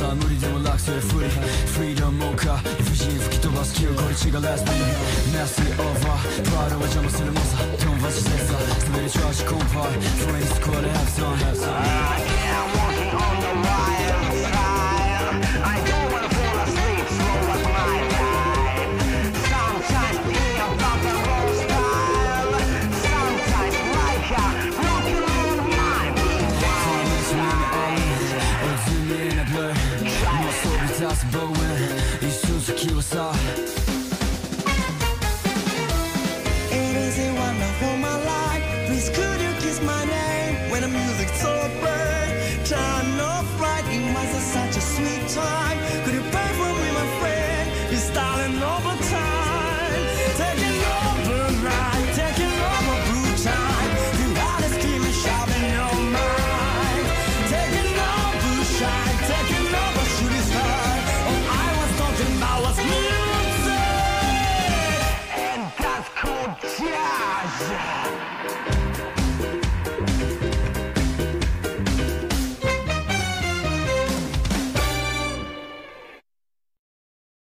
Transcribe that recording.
朝無理でも楽性フリーフリーダムもか理不尽吹き飛ばす気をこれ違うラスピーメッシーオーバープライドは邪魔するもさドンバチセッサー滑り調子コンパイフレンズます望遠一瞬先はさ It is a wonderful my life. Please could you kiss my name When the music's over? Time Yeah.